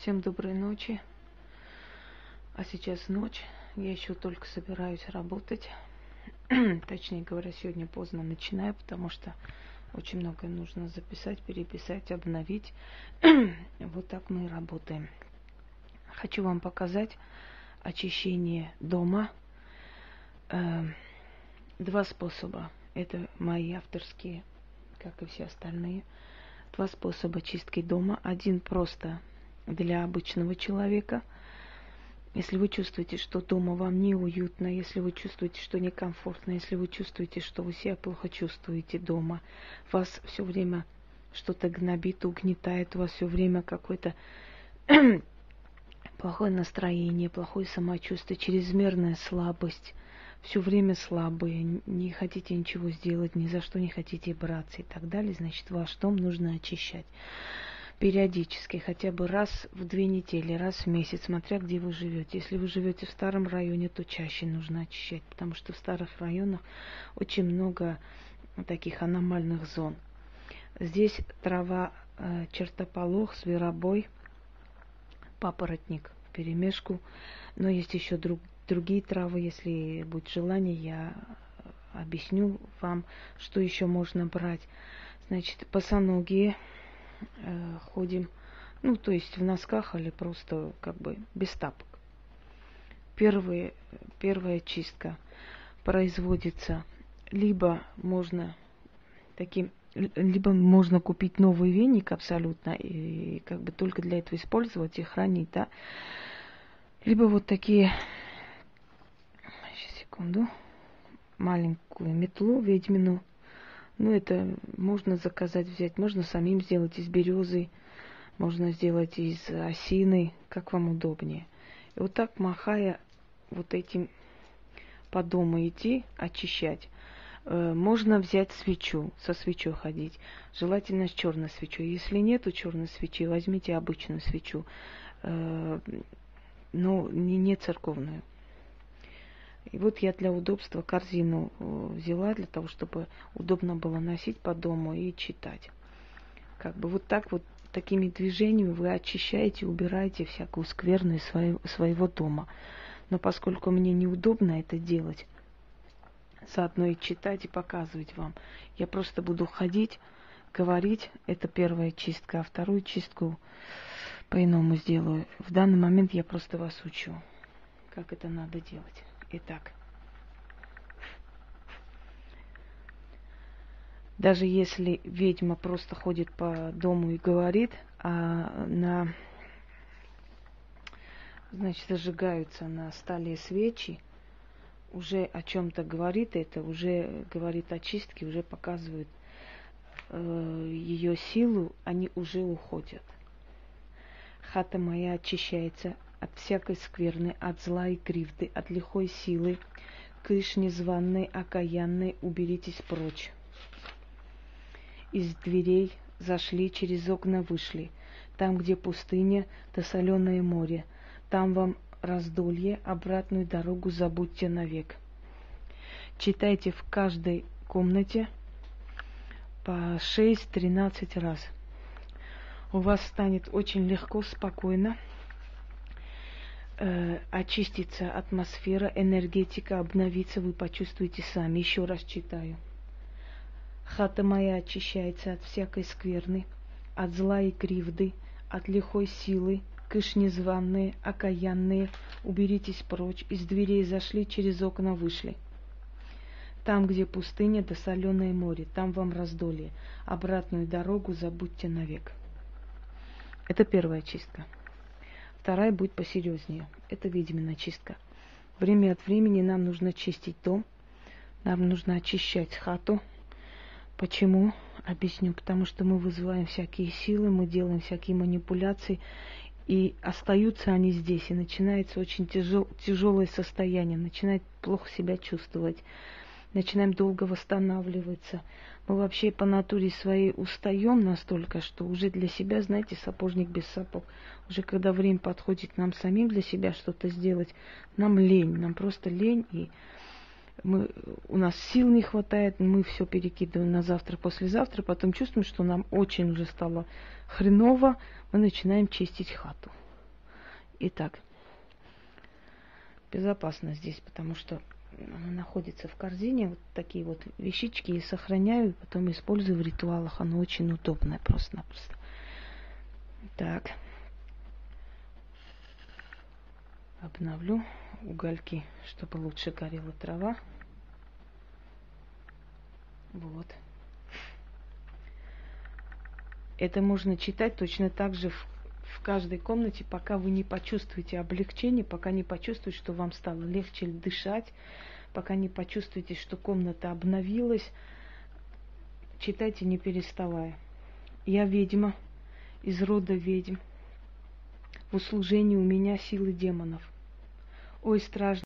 Всем доброй ночи. А сейчас ночь. Я еще только собираюсь работать. Точнее говоря, сегодня поздно начинаю, потому что очень многое нужно записать, переписать, обновить. вот так мы и работаем. Хочу вам показать очищение дома. Э, два способа. Это мои авторские, как и все остальные. Два способа чистки дома. Один просто для обычного человека. Если вы чувствуете, что дома вам неуютно, если вы чувствуете, что некомфортно, если вы чувствуете, что вы себя плохо чувствуете дома, вас все время что-то гнобит, угнетает, у вас все время какое-то плохое настроение, плохое самочувствие, чрезмерная слабость, все время слабые, не хотите ничего сделать, ни за что не хотите браться и так далее, значит, ваш дом нужно очищать периодически, хотя бы раз в две недели, раз в месяц, смотря где вы живете. Если вы живете в старом районе, то чаще нужно очищать, потому что в старых районах очень много таких аномальных зон. Здесь трава э, чертополох, зверобой, папоротник, перемешку. Но есть еще друг, другие травы, если будет желание, я объясню вам, что еще можно брать. Значит, босоногие э, ходим, ну, то есть в носках или просто как бы без тапок. Первые, первая чистка производится либо можно таким либо можно купить новый веник абсолютно и как бы только для этого использовать и хранить, да. Либо вот такие секунду, маленькую метлу ведьмину. Ну, это можно заказать, взять, можно самим сделать из березы, можно сделать из осины, как вам удобнее. И вот так, махая вот этим по дому идти, очищать. Э, можно взять свечу, со свечой ходить. Желательно с черной свечой. Если нету черной свечи, возьмите обычную свечу. Э, но не, не церковную. И вот я для удобства корзину э, взяла, для того, чтобы удобно было носить по дому и читать. Как бы вот так вот, такими движениями вы очищаете, убираете всякую скверну из своего, дома. Но поскольку мне неудобно это делать, заодно и читать, и показывать вам, я просто буду ходить, говорить, это первая чистка, а вторую чистку по-иному сделаю. В данный момент я просто вас учу, как это надо делать. Итак, даже если ведьма просто ходит по дому и говорит, а на значит, зажигаются на столе свечи, уже о чем-то говорит это, уже говорит о чистке, уже показывает э, ее силу, они уже уходят. Хата моя очищается всякой скверны, от зла и кривды, от лихой силы, кыш незваной, окаянной, уберитесь прочь. Из дверей зашли, через окна вышли. Там, где пустыня, то соленое море. Там вам раздолье, обратную дорогу забудьте навек. Читайте в каждой комнате по 6-13 раз. У вас станет очень легко, спокойно э, очистится атмосфера, энергетика обновится, вы почувствуете сами. Еще раз читаю. Хата моя очищается от всякой скверны, от зла и кривды, от лихой силы, кыш незваные, окаянные, уберитесь прочь, из дверей зашли, через окна вышли. Там, где пустыня да соленое море, там вам раздолье. Обратную дорогу забудьте навек. Это первая чистка. Вторая будет посерьезнее. Это ведьмина чистка. Время от времени нам нужно чистить дом. Нам нужно очищать хату. Почему? Объясню. Потому что мы вызываем всякие силы, мы делаем всякие манипуляции. И остаются они здесь. И начинается очень тяжел, тяжелое состояние. Начинает плохо себя чувствовать начинаем долго восстанавливаться. Мы вообще по натуре своей устаем настолько, что уже для себя, знаете, сапожник без сапог. Уже когда время подходит нам самим для себя что-то сделать, нам лень, нам просто лень, и мы, у нас сил не хватает, мы все перекидываем на завтра, послезавтра, потом чувствуем, что нам очень уже стало хреново, мы начинаем чистить хату. Итак, безопасно здесь, потому что она находится в корзине, вот такие вот вещички и сохраняю, потом использую в ритуалах. Оно очень удобное просто-напросто. Так. Обновлю угольки, чтобы лучше горела трава. Вот. Это можно читать точно так же в, в каждой комнате, пока вы не почувствуете облегчение, пока не почувствуете, что вам стало легче дышать, пока не почувствуете, что комната обновилась. Читайте не переставая. Я ведьма из рода ведьм. В услужении у меня силы демонов. Ой, страшно.